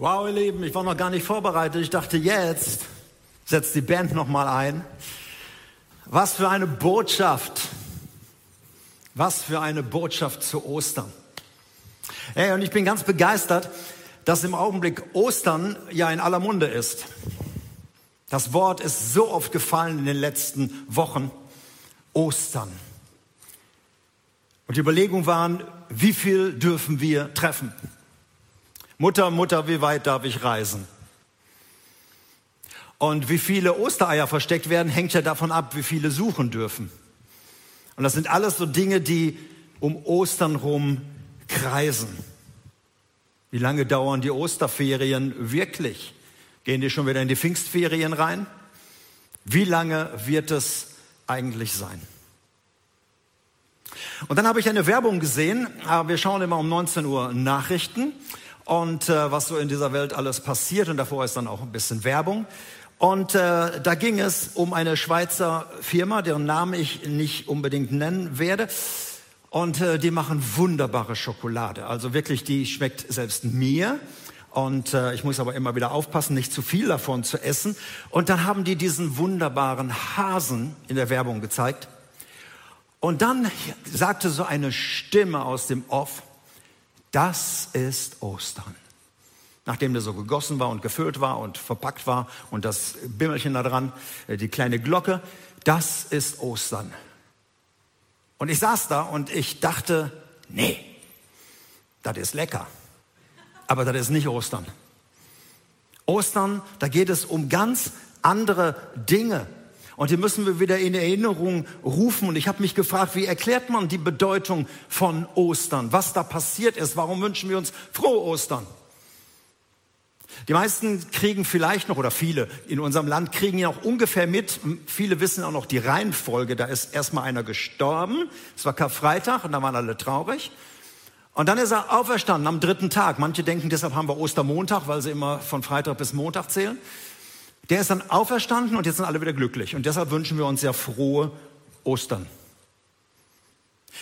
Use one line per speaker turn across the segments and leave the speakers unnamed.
Wow, ihr Lieben, ich war noch gar nicht vorbereitet. Ich dachte, jetzt setzt die Band noch mal ein. Was für eine Botschaft. Was für eine Botschaft zu Ostern. Hey, und ich bin ganz begeistert, dass im Augenblick Ostern ja in aller Munde ist. Das Wort ist so oft gefallen in den letzten Wochen. Ostern. Und die Überlegungen waren, wie viel dürfen wir treffen? Mutter, Mutter, wie weit darf ich reisen? Und wie viele Ostereier versteckt werden, hängt ja davon ab, wie viele suchen dürfen. Und das sind alles so Dinge, die um Ostern rum kreisen. Wie lange dauern die Osterferien wirklich? Gehen die schon wieder in die Pfingstferien rein? Wie lange wird es eigentlich sein? Und dann habe ich eine Werbung gesehen. Wir schauen immer um 19 Uhr Nachrichten und äh, was so in dieser Welt alles passiert. Und davor ist dann auch ein bisschen Werbung. Und äh, da ging es um eine Schweizer Firma, deren Namen ich nicht unbedingt nennen werde. Und äh, die machen wunderbare Schokolade. Also wirklich, die schmeckt selbst mir. Und äh, ich muss aber immer wieder aufpassen, nicht zu viel davon zu essen. Und dann haben die diesen wunderbaren Hasen in der Werbung gezeigt. Und dann sagte so eine Stimme aus dem Off, das ist Ostern. Nachdem der so gegossen war und gefüllt war und verpackt war und das Bimmelchen da dran, äh, die kleine Glocke, das ist Ostern. Und ich saß da und ich dachte, nee, das ist lecker. Aber das ist nicht Ostern. Ostern, da geht es um ganz andere Dinge. Und die müssen wir wieder in Erinnerung rufen. Und ich habe mich gefragt, wie erklärt man die Bedeutung von Ostern? Was da passiert ist? Warum wünschen wir uns frohe Ostern? Die meisten kriegen vielleicht noch, oder viele in unserem Land kriegen ja auch ungefähr mit, viele wissen auch noch die Reihenfolge, da ist erstmal einer gestorben, es war Karfreitag und da waren alle traurig. Und dann ist er auferstanden am dritten Tag. Manche denken, deshalb haben wir Ostermontag, weil sie immer von Freitag bis Montag zählen. Der ist dann auferstanden und jetzt sind alle wieder glücklich. Und deshalb wünschen wir uns ja frohe Ostern.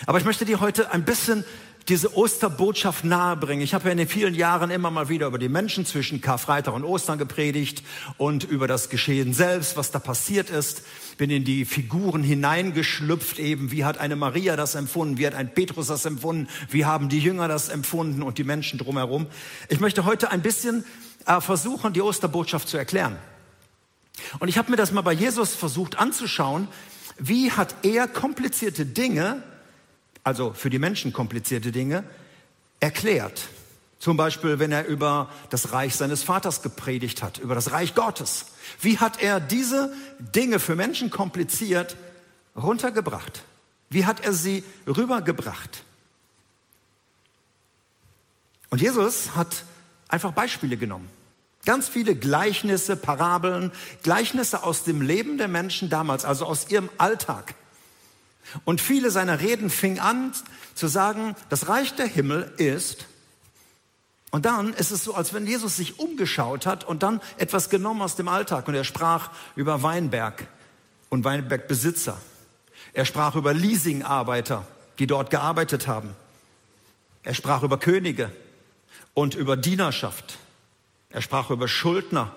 Aber ich möchte dir heute ein bisschen diese Osterbotschaft nahebringen. Ich habe ja in den vielen Jahren immer mal wieder über die Menschen zwischen Karfreitag und Ostern gepredigt und über das Geschehen selbst, was da passiert ist. Bin in die Figuren hineingeschlüpft eben. Wie hat eine Maria das empfunden? Wie hat ein Petrus das empfunden? Wie haben die Jünger das empfunden und die Menschen drumherum? Ich möchte heute ein bisschen äh, versuchen, die Osterbotschaft zu erklären. Und ich habe mir das mal bei Jesus versucht anzuschauen, wie hat er komplizierte Dinge, also für die Menschen komplizierte Dinge, erklärt. Zum Beispiel, wenn er über das Reich seines Vaters gepredigt hat, über das Reich Gottes. Wie hat er diese Dinge für Menschen kompliziert runtergebracht? Wie hat er sie rübergebracht? Und Jesus hat einfach Beispiele genommen. Ganz viele Gleichnisse, Parabeln, Gleichnisse aus dem Leben der Menschen damals, also aus ihrem Alltag. Und viele seiner Reden fingen an zu sagen, das Reich der Himmel ist. Und dann ist es so, als wenn Jesus sich umgeschaut hat und dann etwas genommen aus dem Alltag. Und er sprach über Weinberg und Weinbergbesitzer. Er sprach über Leasingarbeiter, die dort gearbeitet haben. Er sprach über Könige und über Dienerschaft. Er sprach über Schuldner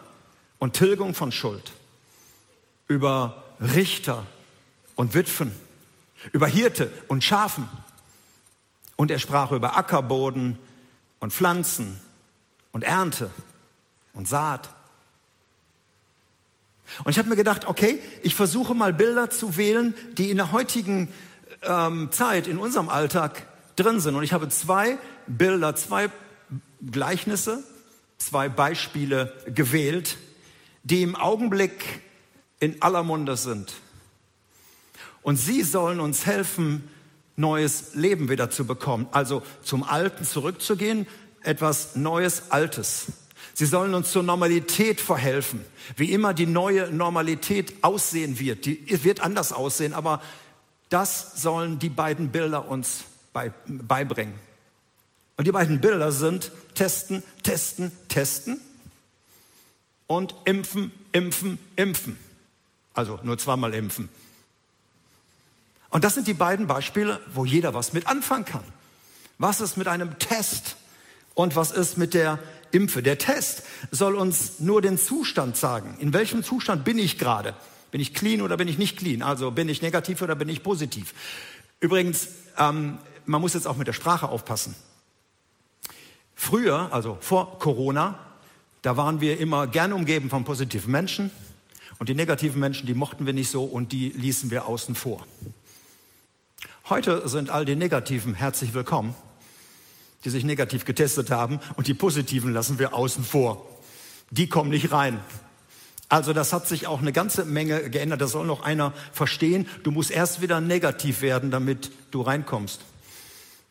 und Tilgung von Schuld, über Richter und Witwen, über Hirte und Schafen. Und er sprach über Ackerboden und Pflanzen und Ernte und Saat. Und ich habe mir gedacht, okay, ich versuche mal Bilder zu wählen, die in der heutigen ähm, Zeit, in unserem Alltag drin sind. Und ich habe zwei Bilder, zwei Gleichnisse zwei Beispiele gewählt, die im Augenblick in aller Munde sind. Und sie sollen uns helfen, neues Leben wieder zu bekommen, also zum Alten zurückzugehen, etwas Neues, Altes. Sie sollen uns zur Normalität verhelfen, wie immer die neue Normalität aussehen wird. Die wird anders aussehen, aber das sollen die beiden Bilder uns beibringen. Und die beiden Bilder sind testen, testen, testen und impfen, impfen, impfen. Also nur zweimal impfen. Und das sind die beiden Beispiele, wo jeder was mit anfangen kann. Was ist mit einem Test und was ist mit der impfe. Der Test soll uns nur den Zustand sagen. In welchem Zustand bin ich gerade? Bin ich clean oder bin ich nicht clean? Also bin ich negativ oder bin ich positiv? Übrigens, ähm, man muss jetzt auch mit der Sprache aufpassen. Früher, also vor Corona, da waren wir immer gern umgeben von positiven Menschen und die negativen Menschen, die mochten wir nicht so und die ließen wir außen vor. Heute sind all die Negativen herzlich willkommen, die sich negativ getestet haben und die Positiven lassen wir außen vor. Die kommen nicht rein. Also das hat sich auch eine ganze Menge geändert. Das soll noch einer verstehen. Du musst erst wieder negativ werden, damit du reinkommst.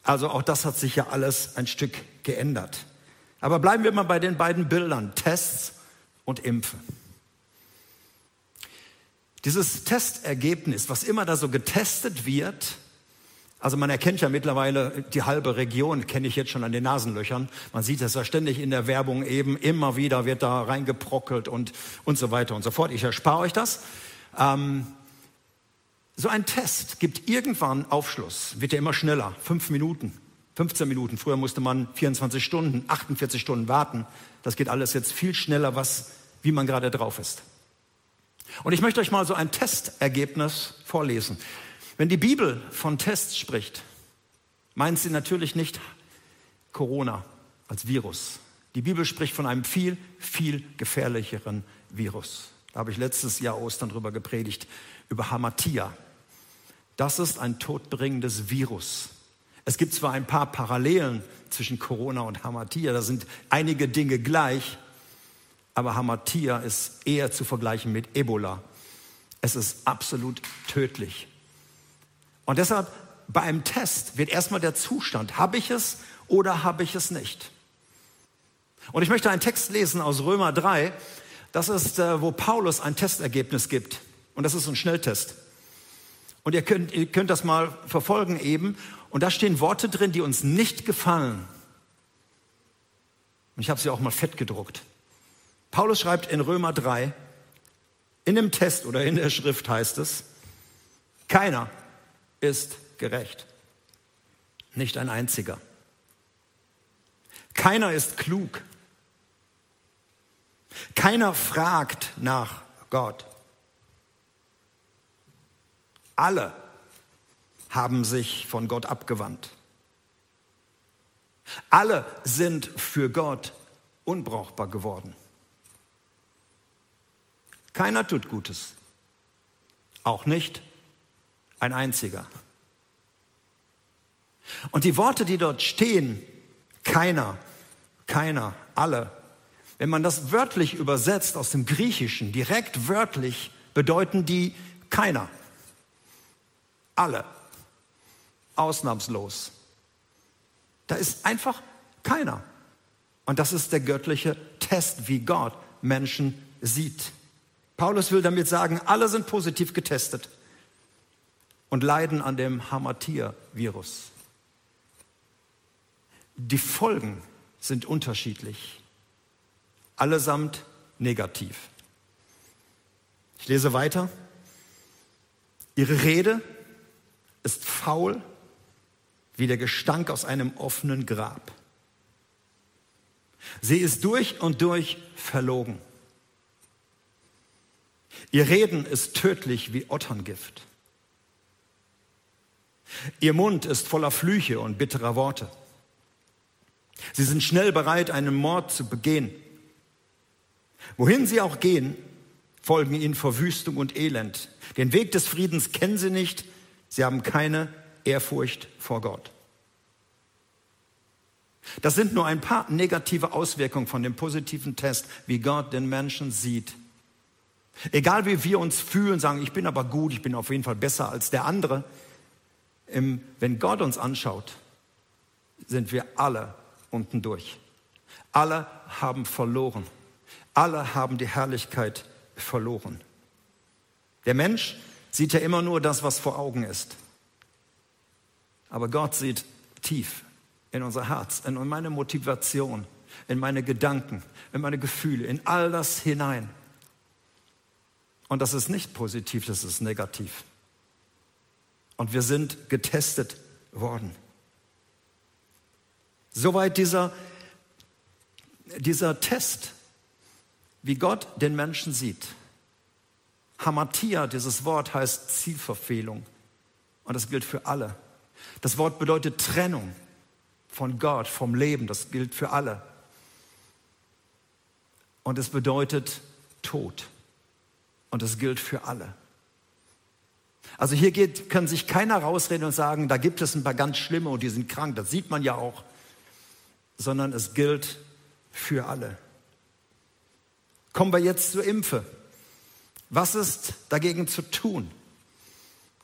Also auch das hat sich ja alles ein Stück geändert. Aber bleiben wir mal bei den beiden Bildern, Tests und Impfen. Dieses Testergebnis, was immer da so getestet wird, also man erkennt ja mittlerweile die halbe Region, kenne ich jetzt schon an den Nasenlöchern. Man sieht es ja ständig in der Werbung eben, immer wieder wird da reingeprockelt und, und so weiter und so fort. Ich erspare euch das. Ähm, so ein Test gibt irgendwann Aufschluss, wird ja immer schneller, fünf Minuten, 15 Minuten. Früher musste man 24 Stunden, 48 Stunden warten. Das geht alles jetzt viel schneller, was, wie man gerade drauf ist. Und ich möchte euch mal so ein Testergebnis vorlesen. Wenn die Bibel von Tests spricht, meint sie natürlich nicht Corona als Virus. Die Bibel spricht von einem viel, viel gefährlicheren Virus. Da habe ich letztes Jahr Ostern drüber gepredigt, über Hamatia. Das ist ein todbringendes Virus. Es gibt zwar ein paar Parallelen zwischen Corona und Hamatia, da sind einige Dinge gleich, aber Hamatia ist eher zu vergleichen mit Ebola. Es ist absolut tödlich. Und deshalb bei einem Test wird erstmal der Zustand, habe ich es oder habe ich es nicht. Und ich möchte einen Text lesen aus Römer 3. Das ist, äh, wo Paulus ein Testergebnis gibt. Und das ist ein Schnelltest. Und ihr könnt, ihr könnt das mal verfolgen eben. Und da stehen Worte drin, die uns nicht gefallen. Und ich habe sie auch mal fett gedruckt. Paulus schreibt in Römer 3, in dem Test oder in der Schrift heißt es, keiner ist gerecht. Nicht ein einziger. Keiner ist klug. Keiner fragt nach Gott. Alle haben sich von Gott abgewandt. Alle sind für Gott unbrauchbar geworden. Keiner tut Gutes. Auch nicht ein einziger. Und die Worte, die dort stehen, keiner, keiner, alle, wenn man das wörtlich übersetzt aus dem Griechischen, direkt wörtlich, bedeuten die keiner, alle, ausnahmslos. Da ist einfach keiner. Und das ist der göttliche Test, wie Gott Menschen sieht. Paulus will damit sagen, alle sind positiv getestet und leiden an dem Hamatia-Virus. Die Folgen sind unterschiedlich, allesamt negativ. Ich lese weiter. Ihre Rede ist faul wie der Gestank aus einem offenen Grab. Sie ist durch und durch verlogen. Ihr Reden ist tödlich wie Otterngift. Ihr Mund ist voller Flüche und bitterer Worte. Sie sind schnell bereit, einen Mord zu begehen. Wohin sie auch gehen, folgen ihnen Verwüstung und Elend. Den Weg des Friedens kennen sie nicht. Sie haben keine Ehrfurcht vor Gott. Das sind nur ein paar negative Auswirkungen von dem positiven Test, wie Gott den Menschen sieht Egal wie wir uns fühlen, sagen, ich bin aber gut, ich bin auf jeden Fall besser als der andere. Wenn Gott uns anschaut, sind wir alle unten durch. Alle haben verloren. Alle haben die Herrlichkeit verloren. Der Mensch sieht ja immer nur das, was vor Augen ist. Aber Gott sieht tief in unser Herz, in meine Motivation, in meine Gedanken, in meine Gefühle, in all das hinein. Und das ist nicht positiv, das ist negativ. Und wir sind getestet worden. Soweit dieser dieser Test, wie Gott den Menschen sieht. Hamatia, dieses Wort heißt Zielverfehlung. Und das gilt für alle. Das Wort bedeutet Trennung von Gott, vom Leben. Das gilt für alle. Und es bedeutet Tod. Und es gilt für alle. Also hier geht, kann sich keiner rausreden und sagen, da gibt es ein paar ganz schlimme und die sind krank. Das sieht man ja auch. Sondern es gilt für alle. Kommen wir jetzt zur Impfe. Was ist dagegen zu tun?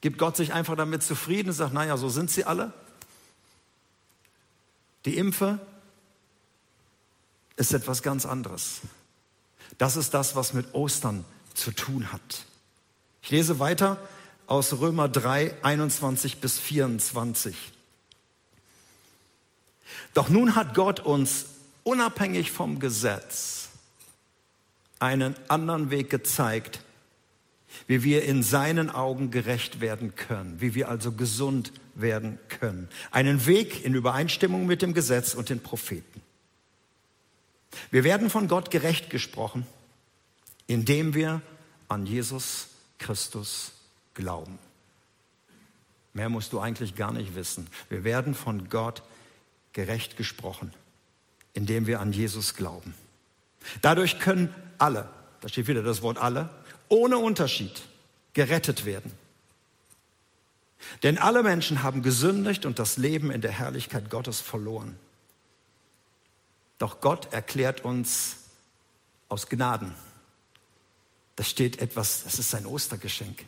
Gibt Gott sich einfach damit zufrieden und sagt, naja, so sind sie alle? Die Impfe ist etwas ganz anderes. Das ist das, was mit Ostern zu tun hat. Ich lese weiter aus Römer 3, 21 bis 24. Doch nun hat Gott uns unabhängig vom Gesetz einen anderen Weg gezeigt, wie wir in seinen Augen gerecht werden können, wie wir also gesund werden können. Einen Weg in Übereinstimmung mit dem Gesetz und den Propheten. Wir werden von Gott gerecht gesprochen, indem wir an Jesus Christus glauben. Mehr musst du eigentlich gar nicht wissen. Wir werden von Gott gerecht gesprochen, indem wir an Jesus glauben. Dadurch können alle, da steht wieder das Wort alle, ohne Unterschied gerettet werden. Denn alle Menschen haben gesündigt und das Leben in der Herrlichkeit Gottes verloren. Doch Gott erklärt uns aus Gnaden. Das steht etwas, das ist sein Ostergeschenk.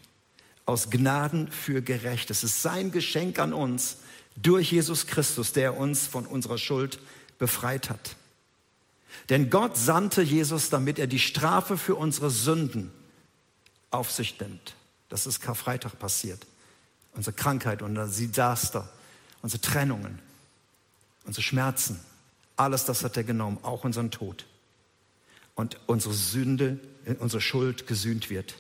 Aus Gnaden für gerecht. Es ist sein Geschenk an uns durch Jesus Christus, der uns von unserer Schuld befreit hat. Denn Gott sandte Jesus, damit er die Strafe für unsere Sünden auf sich nimmt. Das ist Karfreitag passiert. Unsere Krankheit, unser Desaster, unsere Trennungen, unsere Schmerzen, alles das hat er genommen, auch unseren Tod. Und unsere Sünde, unsere Schuld gesühnt wird.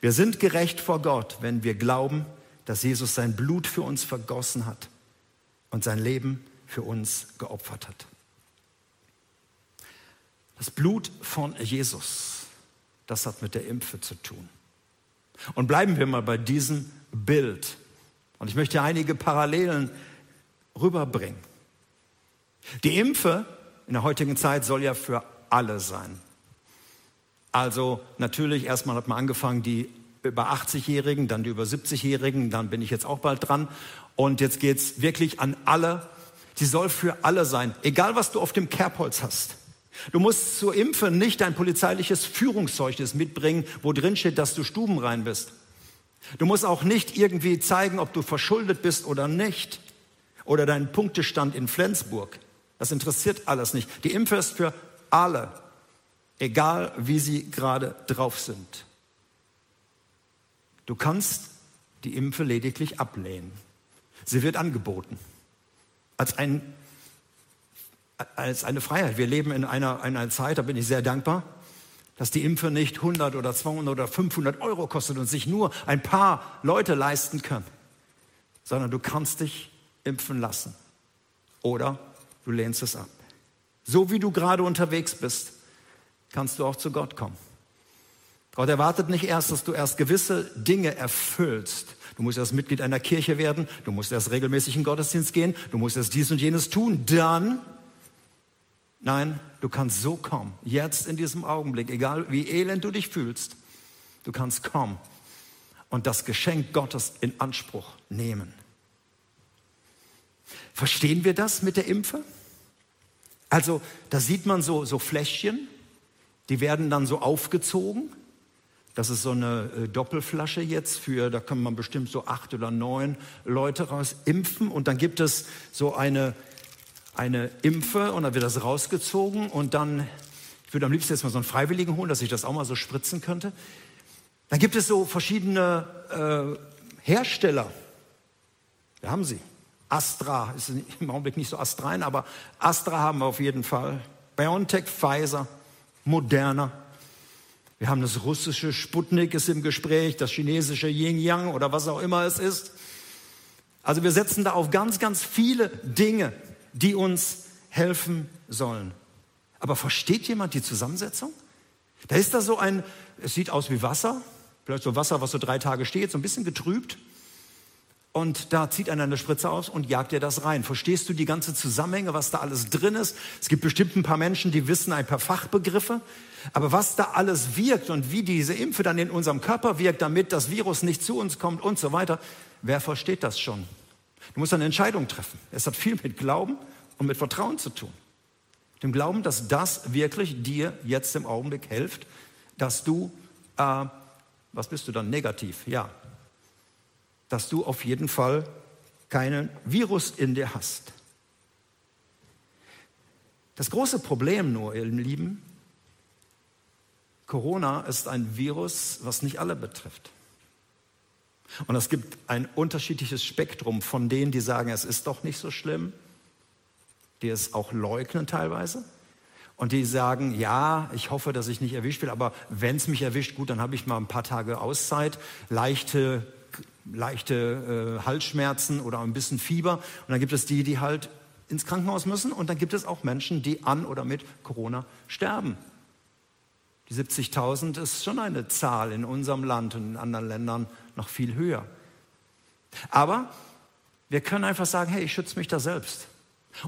Wir sind gerecht vor Gott, wenn wir glauben, dass Jesus sein Blut für uns vergossen hat und sein Leben für uns geopfert hat. Das Blut von Jesus das hat mit der Impfe zu tun. Und bleiben wir mal bei diesem Bild. Und ich möchte einige Parallelen rüberbringen. Die Impfe in der heutigen Zeit soll ja für alle sein. Also natürlich erstmal hat man angefangen, die über 80-Jährigen, dann die über 70-Jährigen, dann bin ich jetzt auch bald dran. Und jetzt geht es wirklich an alle. Die soll für alle sein, egal was du auf dem Kerbholz hast. Du musst zur Impfe nicht dein polizeiliches Führungszeugnis mitbringen, wo drin steht, dass du stubenrein bist. Du musst auch nicht irgendwie zeigen, ob du verschuldet bist oder nicht. Oder deinen Punktestand in Flensburg. Das interessiert alles nicht. Die Impfe ist für alle, egal wie sie gerade drauf sind. Du kannst die Impfe lediglich ablehnen. Sie wird angeboten als ein als eine Freiheit. Wir leben in einer, einer Zeit, da bin ich sehr dankbar, dass die Impfe nicht 100 oder 200 oder 500 Euro kostet und sich nur ein paar Leute leisten können, sondern du kannst dich impfen lassen oder du lehnst es ab. So wie du gerade unterwegs bist, kannst du auch zu Gott kommen. Gott erwartet nicht erst, dass du erst gewisse Dinge erfüllst. Du musst erst Mitglied einer Kirche werden, du musst erst regelmäßig in Gottesdienst gehen, du musst erst dies und jenes tun, dann Nein, du kannst so kommen, jetzt in diesem Augenblick, egal wie elend du dich fühlst, du kannst kommen und das Geschenk Gottes in Anspruch nehmen. Verstehen wir das mit der Impfe? Also, da sieht man so, so Fläschchen, die werden dann so aufgezogen. Das ist so eine äh, Doppelflasche jetzt für, da kann man bestimmt so acht oder neun Leute raus impfen. Und dann gibt es so eine eine Impfe und dann wird das rausgezogen und dann, ich würde am liebsten jetzt mal so einen Freiwilligen holen, dass ich das auch mal so spritzen könnte. Dann gibt es so verschiedene äh, Hersteller. Wir haben sie. Astra ist im Augenblick nicht so astrein, aber Astra haben wir auf jeden Fall. BioNTech, Pfizer, Moderna. Wir haben das russische Sputnik ist im Gespräch, das chinesische Yin Yang oder was auch immer es ist. Also wir setzen da auf ganz, ganz viele Dinge die uns helfen sollen. Aber versteht jemand die Zusammensetzung? Da ist da so ein, es sieht aus wie Wasser, vielleicht so Wasser, was so drei Tage steht, so ein bisschen getrübt. Und da zieht einer eine Spritze aus und jagt dir das rein. Verstehst du die ganze Zusammenhänge, was da alles drin ist? Es gibt bestimmt ein paar Menschen, die wissen ein paar Fachbegriffe. Aber was da alles wirkt und wie diese Impfe dann in unserem Körper wirkt, damit das Virus nicht zu uns kommt und so weiter, wer versteht das schon? Du musst eine Entscheidung treffen. Es hat viel mit Glauben und mit Vertrauen zu tun. Dem Glauben, dass das wirklich dir jetzt im Augenblick hilft, dass du, äh, was bist du dann, negativ, ja, dass du auf jeden Fall keinen Virus in dir hast. Das große Problem nur, ihr Lieben, Corona ist ein Virus, was nicht alle betrifft. Und es gibt ein unterschiedliches Spektrum von denen, die sagen, es ist doch nicht so schlimm, die es auch leugnen teilweise. Und die sagen, ja, ich hoffe, dass ich nicht erwischt werde, aber wenn es mich erwischt, gut, dann habe ich mal ein paar Tage Auszeit, leichte leichte äh, Halsschmerzen oder ein bisschen Fieber. Und dann gibt es die, die halt ins Krankenhaus müssen. Und dann gibt es auch Menschen, die an oder mit Corona sterben. Die 70.000 ist schon eine Zahl in unserem Land und in anderen Ländern noch viel höher. Aber wir können einfach sagen, hey, ich schütze mich da selbst.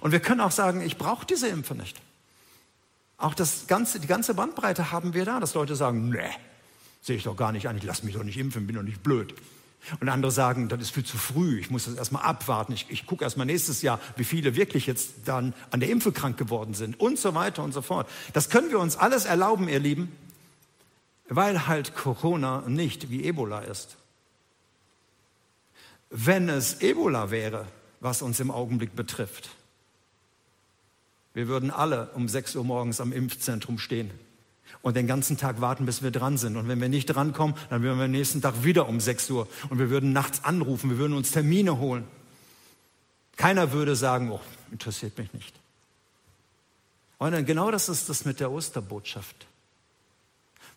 Und wir können auch sagen, ich brauche diese Impfe nicht. Auch das ganze, die ganze Bandbreite haben wir da, dass Leute sagen, nee, sehe ich doch gar nicht an, ich lasse mich doch nicht impfen, bin doch nicht blöd. Und andere sagen, das ist viel zu früh, ich muss das erstmal abwarten, ich, ich gucke erstmal nächstes Jahr, wie viele wirklich jetzt dann an der Impfe krank geworden sind und so weiter und so fort. Das können wir uns alles erlauben, ihr Lieben, weil halt Corona nicht wie Ebola ist. Wenn es Ebola wäre, was uns im Augenblick betrifft, wir würden alle um 6 Uhr morgens am Impfzentrum stehen und den ganzen Tag warten, bis wir dran sind. Und wenn wir nicht drankommen, dann würden wir am nächsten Tag wieder um 6 Uhr und wir würden nachts anrufen, wir würden uns Termine holen. Keiner würde sagen, oh, interessiert mich nicht. Und genau das ist das mit der Osterbotschaft.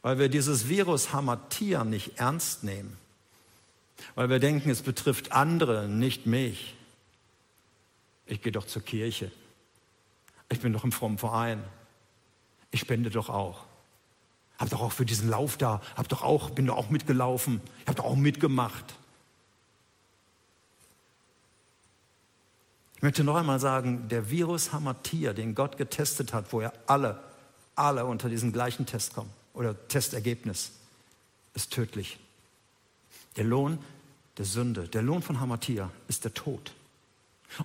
Weil wir dieses Virus Hamatia nicht ernst nehmen. Weil wir denken, es betrifft andere, nicht mich. Ich gehe doch zur Kirche. Ich bin doch im frommen Verein. Ich spende doch auch. Hab doch auch für diesen Lauf da, hab doch auch, bin doch auch mitgelaufen, hab doch auch mitgemacht. Ich möchte noch einmal sagen, der Virus Hamatia, den Gott getestet hat, wo er alle, alle unter diesen gleichen Test kommen oder Testergebnis, ist tödlich. Der Lohn der Sünde, der Lohn von Hamatia ist der Tod.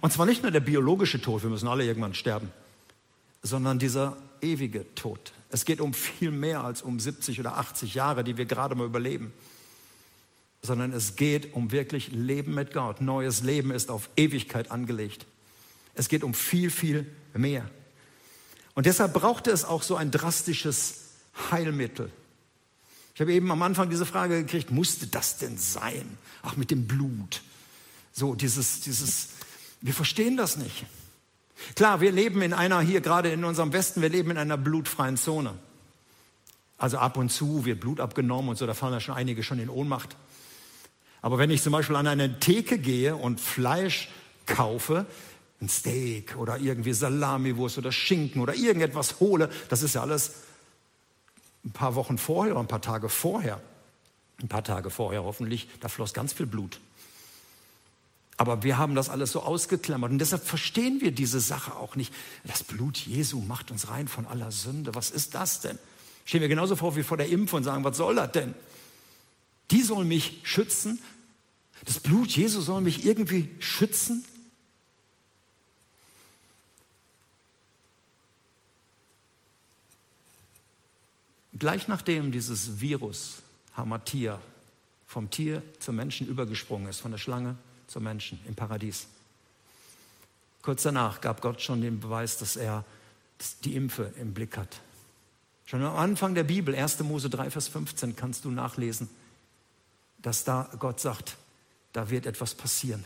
Und zwar nicht nur der biologische Tod, wir müssen alle irgendwann sterben, sondern dieser ewige Tod. Es geht um viel mehr als um 70 oder 80 Jahre, die wir gerade mal überleben, sondern es geht um wirklich Leben mit Gott. Neues Leben ist auf Ewigkeit angelegt. Es geht um viel, viel mehr. Und deshalb brauchte es auch so ein drastisches Heilmittel. Ich habe eben am Anfang diese Frage gekriegt, musste das denn sein? Ach, mit dem Blut. So, dieses, dieses, wir verstehen das nicht. Klar, wir leben in einer, hier gerade in unserem Westen, wir leben in einer blutfreien Zone. Also ab und zu wird Blut abgenommen und so, da fallen ja schon einige schon in Ohnmacht. Aber wenn ich zum Beispiel an eine Theke gehe und Fleisch kaufe, ein Steak oder irgendwie Salamiwurst oder Schinken oder irgendetwas hole, das ist ja alles ein paar Wochen vorher oder ein paar Tage vorher. Ein paar Tage vorher hoffentlich, da floss ganz viel Blut. Aber wir haben das alles so ausgeklammert und deshalb verstehen wir diese Sache auch nicht. Das Blut Jesu macht uns rein von aller Sünde. Was ist das denn? Stehen wir genauso vor wie vor der Impfung und sagen, was soll das denn? Die soll mich schützen. Das Blut Jesu soll mich irgendwie schützen. Gleich nachdem dieses Virus Hamatia vom Tier zum Menschen übergesprungen ist, von der Schlange zum Menschen im Paradies. Kurz danach gab Gott schon den Beweis, dass er die Impfe im Blick hat. Schon am Anfang der Bibel, 1. Mose 3, Vers 15, kannst du nachlesen, dass da Gott sagt, da wird etwas passieren.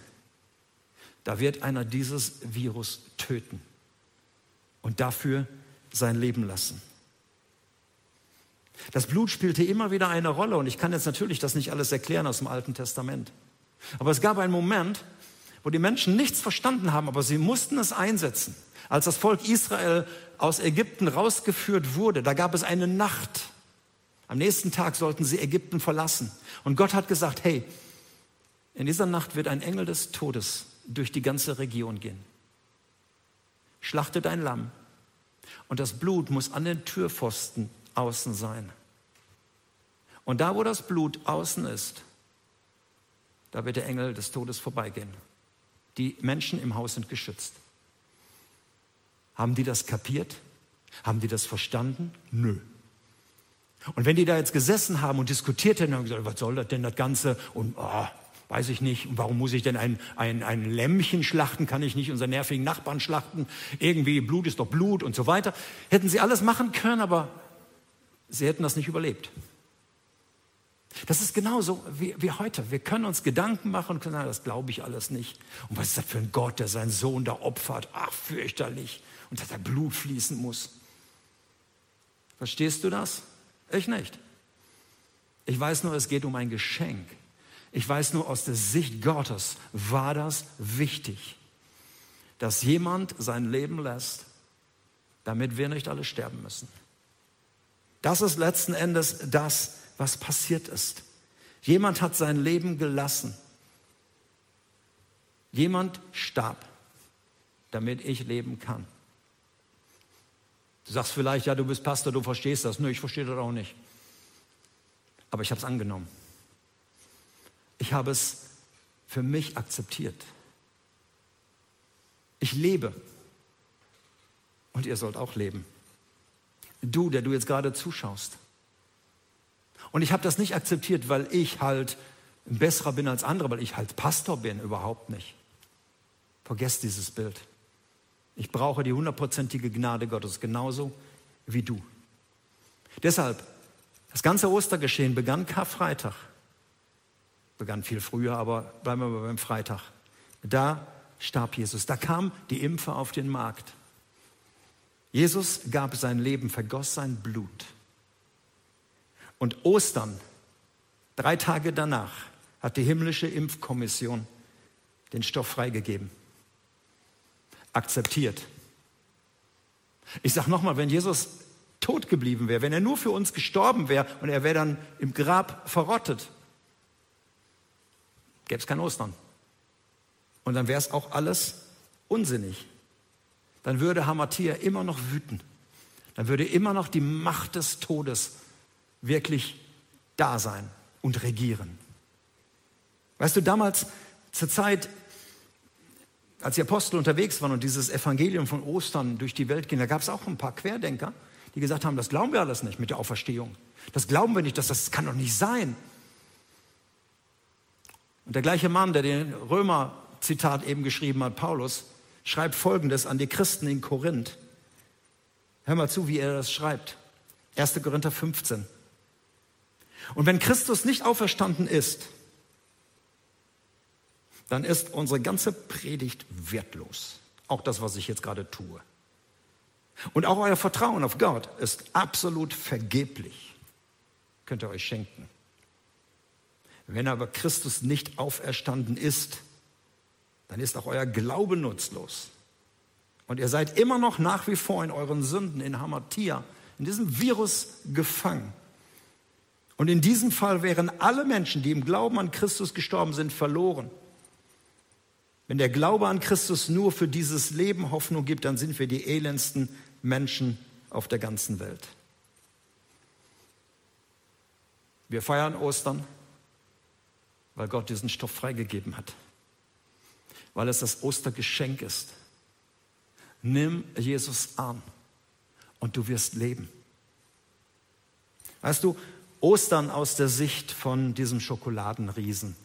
Da wird einer dieses Virus töten und dafür sein Leben lassen. Das Blut spielte immer wieder eine Rolle und ich kann jetzt natürlich das nicht alles erklären aus dem Alten Testament. Aber es gab einen Moment, wo die Menschen nichts verstanden haben, aber sie mussten es einsetzen. Als das Volk Israel aus Ägypten rausgeführt wurde, da gab es eine Nacht. Am nächsten Tag sollten sie Ägypten verlassen. Und Gott hat gesagt, hey, in dieser Nacht wird ein Engel des Todes durch die ganze Region gehen. Schlachte dein Lamm und das Blut muss an den Türpfosten außen sein. Und da, wo das Blut außen ist, da wird der Engel des Todes vorbeigehen. Die Menschen im Haus sind geschützt. Haben die das kapiert? Haben die das verstanden? Nö. Und wenn die da jetzt gesessen haben und diskutiert hätten, haben gesagt, was soll das denn das Ganze? Und oh, weiß ich nicht, und warum muss ich denn ein, ein, ein Lämmchen schlachten? Kann ich nicht unseren nervigen Nachbarn schlachten? Irgendwie Blut ist doch Blut und so weiter. Hätten sie alles machen können, aber sie hätten das nicht überlebt. Das ist genauso wie, wie heute. Wir können uns Gedanken machen und können sagen, das glaube ich alles nicht. Und was ist das für ein Gott, der seinen Sohn da opfert? Ach, fürchterlich. Und dass da Blut fließen muss. Verstehst du das? Ich nicht. Ich weiß nur, es geht um ein Geschenk. Ich weiß nur, aus der Sicht Gottes war das wichtig, dass jemand sein Leben lässt, damit wir nicht alle sterben müssen. Das ist letzten Endes das, was passiert ist. Jemand hat sein Leben gelassen. Jemand starb, damit ich leben kann. Du sagst vielleicht, ja, du bist Pastor, du verstehst das. Nö, ich verstehe das auch nicht. Aber ich habe es angenommen. Ich habe es für mich akzeptiert. Ich lebe. Und ihr sollt auch leben. Du, der du jetzt gerade zuschaust. Und ich habe das nicht akzeptiert, weil ich halt besserer bin als andere, weil ich halt Pastor bin, überhaupt nicht. Vergesst dieses Bild. Ich brauche die hundertprozentige Gnade Gottes, genauso wie du. Deshalb, das ganze Ostergeschehen begann Karfreitag. Begann viel früher, aber bleiben wir mal beim Freitag. Da starb Jesus. Da kam die Impfe auf den Markt. Jesus gab sein Leben, vergoss sein Blut. Und Ostern, drei Tage danach, hat die himmlische Impfkommission den Stoff freigegeben. Akzeptiert. Ich sage nochmal, wenn Jesus tot geblieben wäre, wenn er nur für uns gestorben wäre und er wäre dann im Grab verrottet, gäbe es kein Ostern. Und dann wäre es auch alles unsinnig. Dann würde Hamathia immer noch wüten. Dann würde immer noch die Macht des Todes wirklich da sein und regieren. Weißt du, damals zur Zeit, als die Apostel unterwegs waren und dieses Evangelium von Ostern durch die Welt ging, da gab es auch ein paar Querdenker, die gesagt haben, das glauben wir alles nicht mit der Auferstehung. Das glauben wir nicht, das, das kann doch nicht sein. Und der gleiche Mann, der den Römer-Zitat eben geschrieben hat, Paulus, schreibt Folgendes an die Christen in Korinth. Hör mal zu, wie er das schreibt. 1. Korinther 15. Und wenn Christus nicht auferstanden ist, dann ist unsere ganze Predigt wertlos. Auch das, was ich jetzt gerade tue. Und auch euer Vertrauen auf Gott ist absolut vergeblich. Könnt ihr euch schenken. Wenn aber Christus nicht auferstanden ist, dann ist auch euer Glaube nutzlos. Und ihr seid immer noch nach wie vor in euren Sünden, in Hamatia, in diesem Virus gefangen. Und in diesem Fall wären alle Menschen, die im Glauben an Christus gestorben sind, verloren. Wenn der Glaube an Christus nur für dieses Leben Hoffnung gibt, dann sind wir die elendsten Menschen auf der ganzen Welt. Wir feiern Ostern, weil Gott diesen Stoff freigegeben hat, weil es das Ostergeschenk ist. Nimm Jesus an und du wirst leben. Weißt du, Ostern aus der Sicht von diesem Schokoladenriesen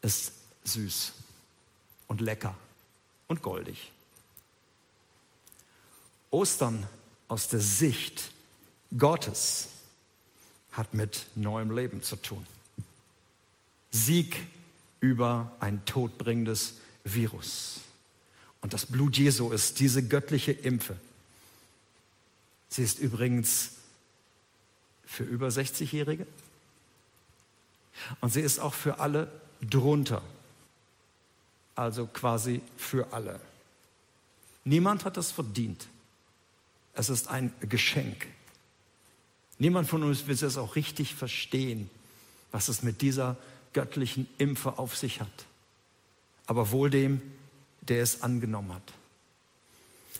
ist süß und lecker und goldig. Ostern aus der Sicht Gottes hat mit neuem Leben zu tun. Sieg über ein todbringendes Virus. Und das Blut Jesu ist diese göttliche Impfe. Sie ist übrigens für über 60-Jährige. Und sie ist auch für alle drunter. also quasi für alle. Niemand hat das verdient. Es ist ein Geschenk. Niemand von uns will es auch richtig verstehen, was es mit dieser göttlichen Impfe auf sich hat. Aber wohl dem, der es angenommen hat.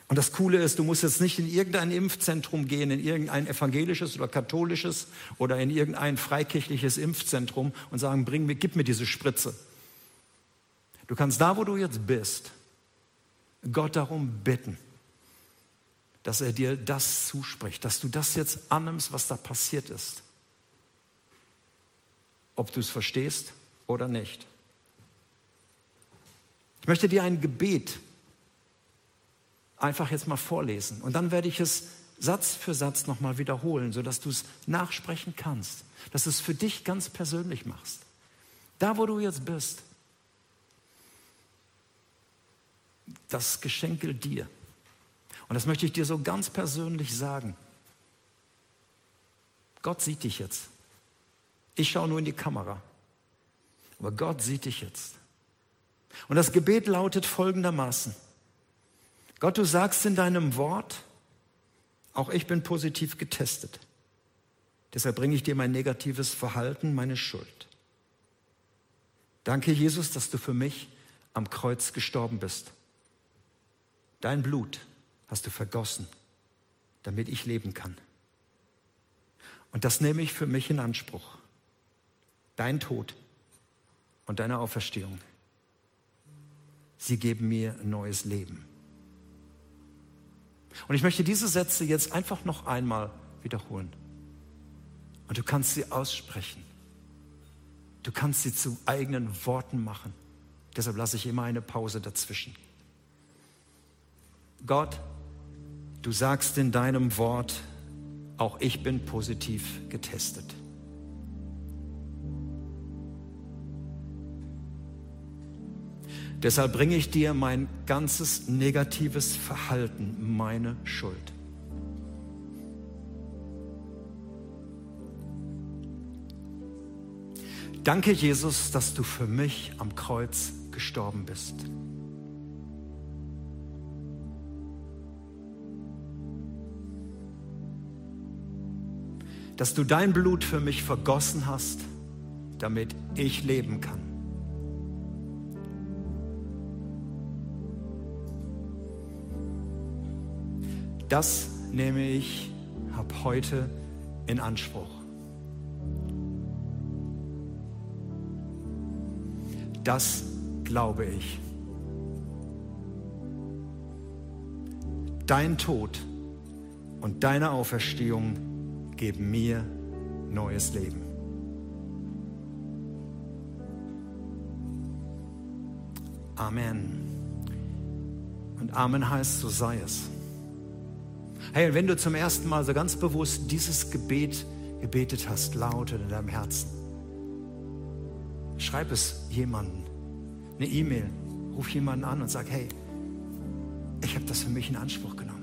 Und das Coole ist, du musst jetzt nicht in irgendein Impfzentrum gehen, in irgendein evangelisches oder katholisches oder in irgendein freikirchliches Impfzentrum und sagen, bring mir, gib mir diese Spritze. Du kannst da, wo du jetzt bist, Gott darum bitten, dass er dir das zuspricht, dass du das jetzt annimmst, was da passiert ist. Ob du es verstehst oder nicht. Ich möchte dir ein Gebet einfach jetzt mal vorlesen. Und dann werde ich es Satz für Satz nochmal wiederholen, sodass du es nachsprechen kannst, dass du es für dich ganz persönlich machst. Da, wo du jetzt bist, das Geschenk dir. Und das möchte ich dir so ganz persönlich sagen. Gott sieht dich jetzt. Ich schaue nur in die Kamera. Aber Gott sieht dich jetzt. Und das Gebet lautet folgendermaßen. Gott, du sagst in deinem Wort, auch ich bin positiv getestet. Deshalb bringe ich dir mein negatives Verhalten, meine Schuld. Danke, Jesus, dass du für mich am Kreuz gestorben bist. Dein Blut hast du vergossen, damit ich leben kann. Und das nehme ich für mich in Anspruch. Dein Tod und deine Auferstehung. Sie geben mir neues Leben. Und ich möchte diese Sätze jetzt einfach noch einmal wiederholen. Und du kannst sie aussprechen. Du kannst sie zu eigenen Worten machen. Deshalb lasse ich immer eine Pause dazwischen. Gott, du sagst in deinem Wort, auch ich bin positiv getestet. Deshalb bringe ich dir mein ganzes negatives Verhalten, meine Schuld. Danke, Jesus, dass du für mich am Kreuz gestorben bist. Dass du dein Blut für mich vergossen hast, damit ich leben kann. Das nehme ich ab heute in Anspruch. Das glaube ich. Dein Tod und deine Auferstehung geben mir neues Leben. Amen. Und Amen heißt, so sei es. Hey, wenn du zum ersten Mal so ganz bewusst dieses Gebet gebetet hast, laut in deinem Herzen, schreib es jemanden, eine E-Mail, ruf jemanden an und sag, hey, ich habe das für mich in Anspruch genommen.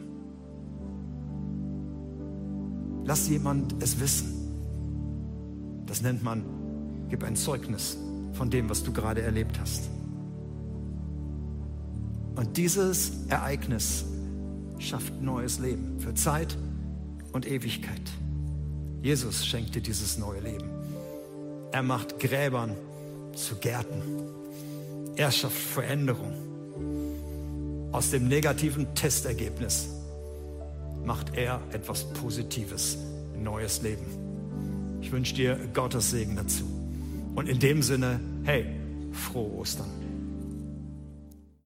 Lass jemand es wissen. Das nennt man, gib ein Zeugnis von dem, was du gerade erlebt hast. Und dieses Ereignis schafft neues Leben für Zeit und Ewigkeit. Jesus schenkt dir dieses neue Leben. Er macht Gräbern zu Gärten. Er schafft Veränderung. Aus dem negativen Testergebnis macht er etwas Positives, neues Leben. Ich wünsche dir Gottes Segen dazu. Und in dem Sinne, hey, frohe Ostern.